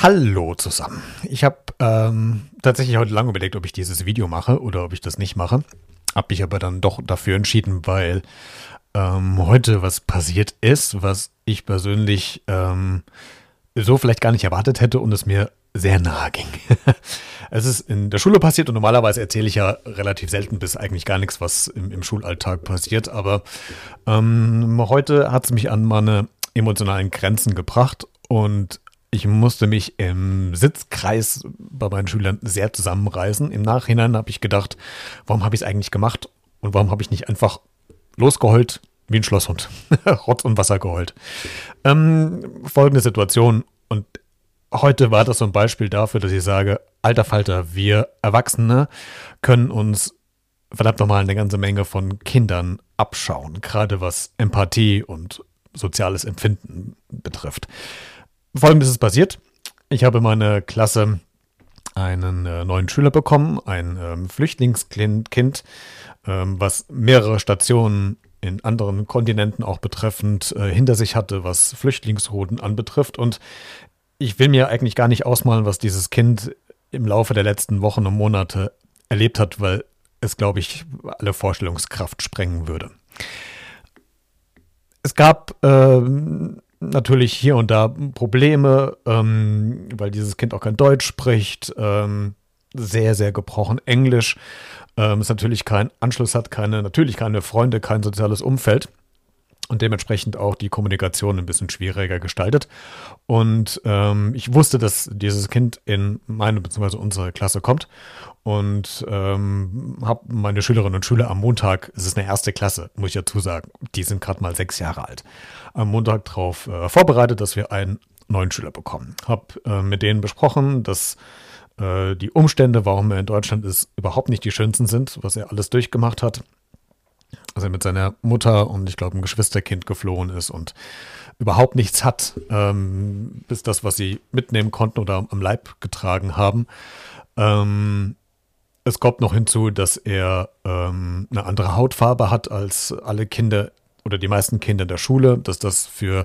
Hallo zusammen. Ich habe ähm, tatsächlich heute lange überlegt, ob ich dieses Video mache oder ob ich das nicht mache. Habe mich aber dann doch dafür entschieden, weil ähm, heute was passiert ist, was ich persönlich ähm, so vielleicht gar nicht erwartet hätte und es mir sehr nahe ging. es ist in der Schule passiert und normalerweise erzähle ich ja relativ selten bis eigentlich gar nichts, was im, im Schulalltag passiert. Aber ähm, heute hat es mich an meine emotionalen Grenzen gebracht und ich musste mich im Sitzkreis bei meinen Schülern sehr zusammenreißen. Im Nachhinein habe ich gedacht, warum habe ich es eigentlich gemacht und warum habe ich nicht einfach losgeheult wie ein Schlosshund, Rotz und Wasser geheult. Ähm, folgende Situation und heute war das so ein Beispiel dafür, dass ich sage, alter Falter, wir Erwachsene können uns verdammt nochmal eine ganze Menge von Kindern abschauen, gerade was Empathie und soziales Empfinden betrifft. Folgendes ist passiert. Ich habe in meiner Klasse einen äh, neuen Schüler bekommen, ein ähm, Flüchtlingskind, ähm, was mehrere Stationen in anderen Kontinenten auch betreffend äh, hinter sich hatte, was Flüchtlingsrouten anbetrifft. Und ich will mir eigentlich gar nicht ausmalen, was dieses Kind im Laufe der letzten Wochen und Monate erlebt hat, weil es, glaube ich, alle Vorstellungskraft sprengen würde. Es gab ähm, natürlich hier und da Probleme, ähm, weil dieses Kind auch kein Deutsch spricht, ähm, sehr, sehr gebrochen Englisch, ähm, es natürlich keinen Anschluss hat, keine, natürlich keine Freunde, kein soziales Umfeld und dementsprechend auch die Kommunikation ein bisschen schwieriger gestaltet. Und ähm, ich wusste, dass dieses Kind in meine bzw. unsere Klasse kommt und ähm, habe meine Schülerinnen und Schüler am Montag, es ist eine erste Klasse, muss ich dazu sagen, die sind gerade mal sechs Jahre alt, am Montag darauf äh, vorbereitet, dass wir einen neuen Schüler bekommen. Habe äh, mit denen besprochen, dass äh, die Umstände, warum er in Deutschland ist, überhaupt nicht die schönsten sind, was er alles durchgemacht hat dass er mit seiner Mutter und ich glaube ein Geschwisterkind geflohen ist und überhaupt nichts hat, ähm, bis das, was sie mitnehmen konnten oder am Leib getragen haben. Ähm, es kommt noch hinzu, dass er ähm, eine andere Hautfarbe hat als alle Kinder oder die meisten Kinder der Schule, dass das für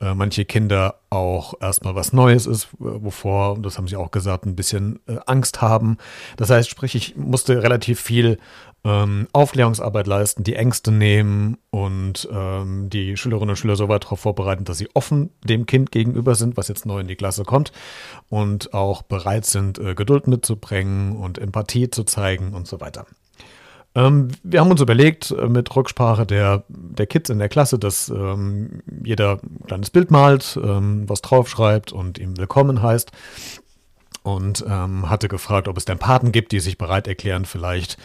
äh, manche Kinder auch erstmal was Neues ist, wovor, das haben sie auch gesagt, ein bisschen äh, Angst haben. Das heißt, sprich, ich musste relativ viel ähm, Aufklärungsarbeit leisten, die Ängste nehmen und ähm, die Schülerinnen und Schüler so weit darauf vorbereiten, dass sie offen dem Kind gegenüber sind, was jetzt neu in die Klasse kommt und auch bereit sind, äh, Geduld mitzubringen und Empathie zu zeigen und so weiter. Ähm, wir haben uns überlegt, äh, mit Rücksprache der, der Kids in der Klasse, dass ähm, jeder ein kleines Bild malt, ähm, was draufschreibt und ihm willkommen heißt und ähm, hatte gefragt, ob es denn Paten gibt, die sich bereit erklären, vielleicht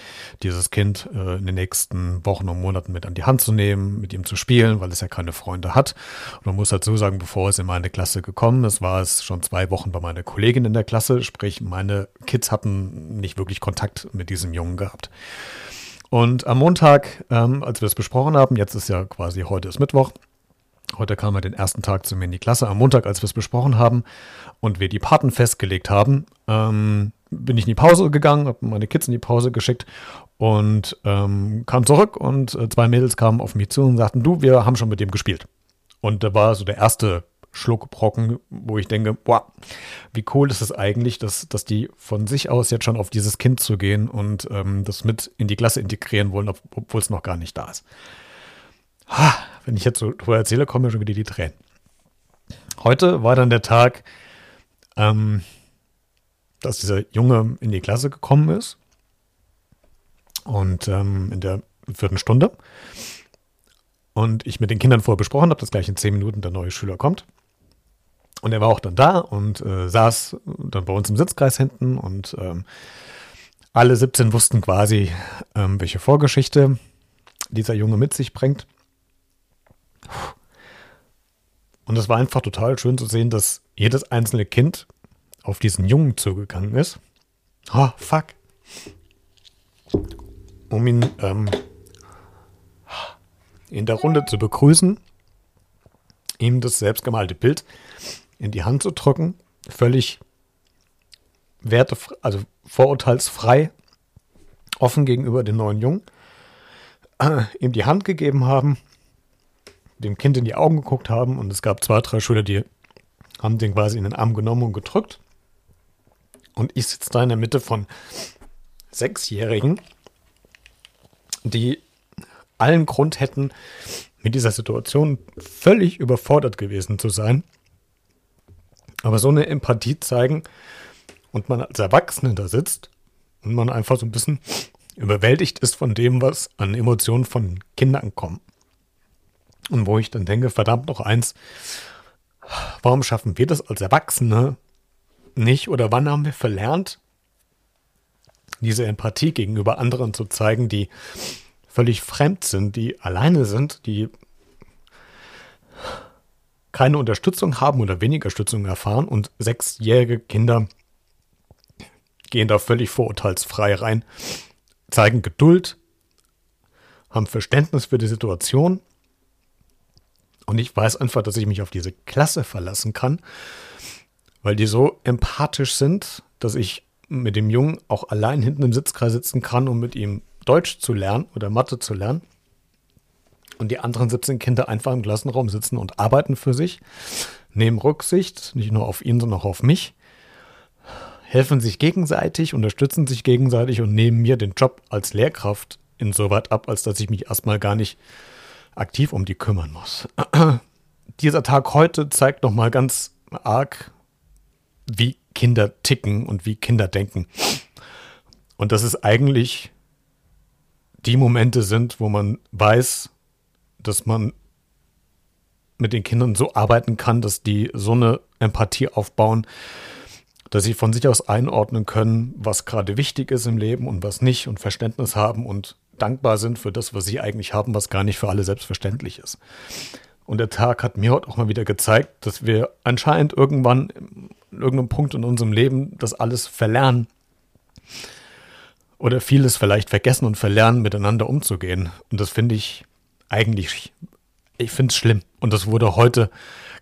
dieses Kind äh, in den nächsten Wochen und Monaten mit an die Hand zu nehmen, mit ihm zu spielen, weil es ja keine Freunde hat. Und man muss dazu sagen, bevor es in meine Klasse gekommen ist, war es schon zwei Wochen bei meiner Kollegin in der Klasse, sprich meine Kids hatten nicht wirklich Kontakt mit diesem Jungen gehabt. Und am Montag, ähm, als wir es besprochen haben, jetzt ist ja quasi heute ist Mittwoch, Heute kam er den ersten Tag zu mir in die Klasse. Am Montag, als wir es besprochen haben und wir die Paten festgelegt haben, ähm, bin ich in die Pause gegangen, habe meine Kids in die Pause geschickt und ähm, kam zurück und äh, zwei Mädels kamen auf mich zu und sagten, du, wir haben schon mit dem gespielt. Und da war so der erste Schluckbrocken, wo ich denke, boah, wie cool ist es eigentlich, dass, dass die von sich aus jetzt schon auf dieses Kind zu gehen und ähm, das mit in die Klasse integrieren wollen, obwohl es noch gar nicht da ist. Ha, wenn ich jetzt so drüber erzähle, kommen mir schon wieder die Tränen. Heute war dann der Tag, ähm, dass dieser Junge in die Klasse gekommen ist. Und ähm, in der vierten Stunde. Und ich mit den Kindern vorher besprochen habe, dass gleich in zehn Minuten der neue Schüler kommt. Und er war auch dann da und äh, saß dann bei uns im Sitzkreis hinten und ähm, alle 17 wussten quasi, ähm, welche Vorgeschichte dieser Junge mit sich bringt. Und es war einfach total schön zu sehen, dass jedes einzelne Kind auf diesen Jungen zugegangen ist. Oh, fuck. Um ihn ähm, in der Runde zu begrüßen, ihm das selbstgemalte Bild in die Hand zu drücken, völlig werte, also vorurteilsfrei, offen gegenüber den neuen Jungen, äh, ihm die Hand gegeben haben dem Kind in die Augen geguckt haben und es gab zwei, drei Schüler, die haben den quasi in den Arm genommen und gedrückt. Und ich sitze da in der Mitte von Sechsjährigen, die allen Grund hätten, mit dieser Situation völlig überfordert gewesen zu sein. Aber so eine Empathie zeigen und man als Erwachsene da sitzt und man einfach so ein bisschen überwältigt ist von dem, was an Emotionen von Kindern kommt. Und wo ich dann denke, verdammt noch eins, warum schaffen wir das als Erwachsene nicht? Oder wann haben wir verlernt, diese Empathie gegenüber anderen zu zeigen, die völlig fremd sind, die alleine sind, die keine Unterstützung haben oder weniger Unterstützung erfahren? Und sechsjährige Kinder gehen da völlig vorurteilsfrei rein, zeigen Geduld, haben Verständnis für die Situation und ich weiß einfach, dass ich mich auf diese Klasse verlassen kann, weil die so empathisch sind, dass ich mit dem Jungen auch allein hinten im Sitzkreis sitzen kann, um mit ihm Deutsch zu lernen oder Mathe zu lernen. Und die anderen 17 Kinder einfach im Klassenraum sitzen und arbeiten für sich, nehmen Rücksicht, nicht nur auf ihn, sondern auch auf mich, helfen sich gegenseitig, unterstützen sich gegenseitig und nehmen mir den Job als Lehrkraft insoweit ab, als dass ich mich erstmal gar nicht aktiv um die kümmern muss. Dieser Tag heute zeigt nochmal ganz arg, wie Kinder ticken und wie Kinder denken. Und dass es eigentlich die Momente sind, wo man weiß, dass man mit den Kindern so arbeiten kann, dass die so eine Empathie aufbauen, dass sie von sich aus einordnen können, was gerade wichtig ist im Leben und was nicht und Verständnis haben und dankbar sind für das, was sie eigentlich haben, was gar nicht für alle selbstverständlich ist. Und der Tag hat mir heute auch mal wieder gezeigt, dass wir anscheinend irgendwann in irgendeinem Punkt in unserem Leben das alles verlernen oder vieles vielleicht vergessen und verlernen, miteinander umzugehen. Und das finde ich eigentlich, ich finde es schlimm. Und das wurde heute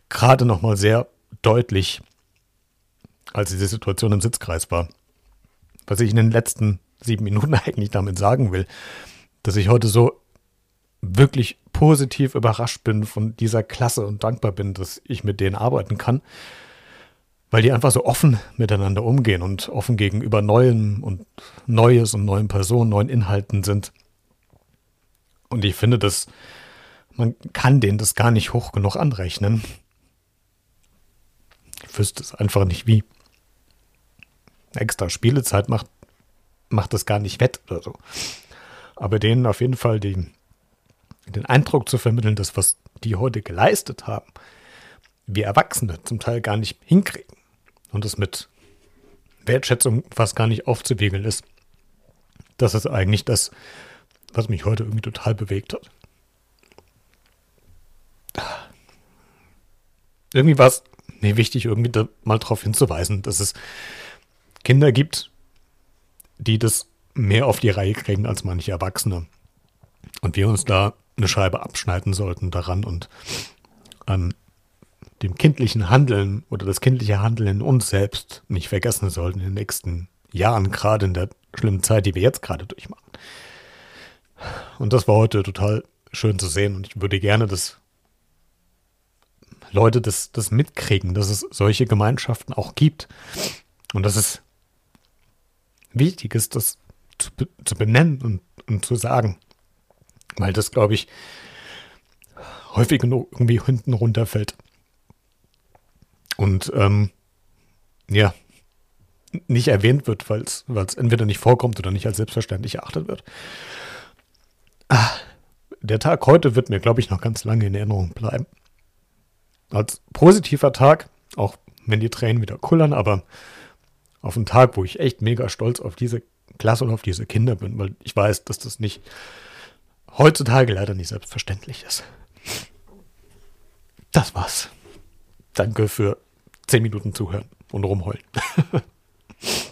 gerade nochmal sehr deutlich, als diese Situation im Sitzkreis war. Was ich in den letzten sieben Minuten eigentlich damit sagen will, dass ich heute so wirklich positiv überrascht bin von dieser Klasse und dankbar bin, dass ich mit denen arbeiten kann, weil die einfach so offen miteinander umgehen und offen gegenüber Neuen und Neues und neuen Personen, neuen Inhalten sind. Und ich finde, dass man kann denen das gar nicht hoch genug anrechnen. Ich wüsste es einfach nicht wie. Extra Spielezeit macht, macht das gar nicht wett oder so. Aber denen auf jeden Fall den, den Eindruck zu vermitteln, dass was die heute geleistet haben, wir Erwachsene zum Teil gar nicht hinkriegen und es mit Wertschätzung fast gar nicht aufzuwiegeln ist. Das ist eigentlich das, was mich heute irgendwie total bewegt hat. Irgendwie war es mir wichtig, irgendwie mal darauf hinzuweisen, dass es Kinder gibt, die das mehr auf die Reihe kriegen als manche Erwachsene. Und wir uns da eine Scheibe abschneiden sollten daran und an dem kindlichen Handeln oder das kindliche Handeln in uns selbst nicht vergessen sollten in den nächsten Jahren, gerade in der schlimmen Zeit, die wir jetzt gerade durchmachen. Und das war heute total schön zu sehen und ich würde gerne, dass Leute das, das mitkriegen, dass es solche Gemeinschaften auch gibt und dass es wichtig ist, das zu, zu benennen und, und zu sagen. Weil das, glaube ich, häufig genug irgendwie hinten runterfällt. Und ähm, ja, nicht erwähnt wird, weil es entweder nicht vorkommt oder nicht als selbstverständlich erachtet wird. Ah, der Tag heute wird mir, glaube ich, noch ganz lange in Erinnerung bleiben. Als positiver Tag, auch wenn die Tränen wieder kullern, aber auf einen Tag, wo ich echt mega stolz auf diese Klasse und auf diese Kinder bin, weil ich weiß, dass das nicht heutzutage leider nicht selbstverständlich ist. Das war's. Danke für zehn Minuten zuhören und rumheulen.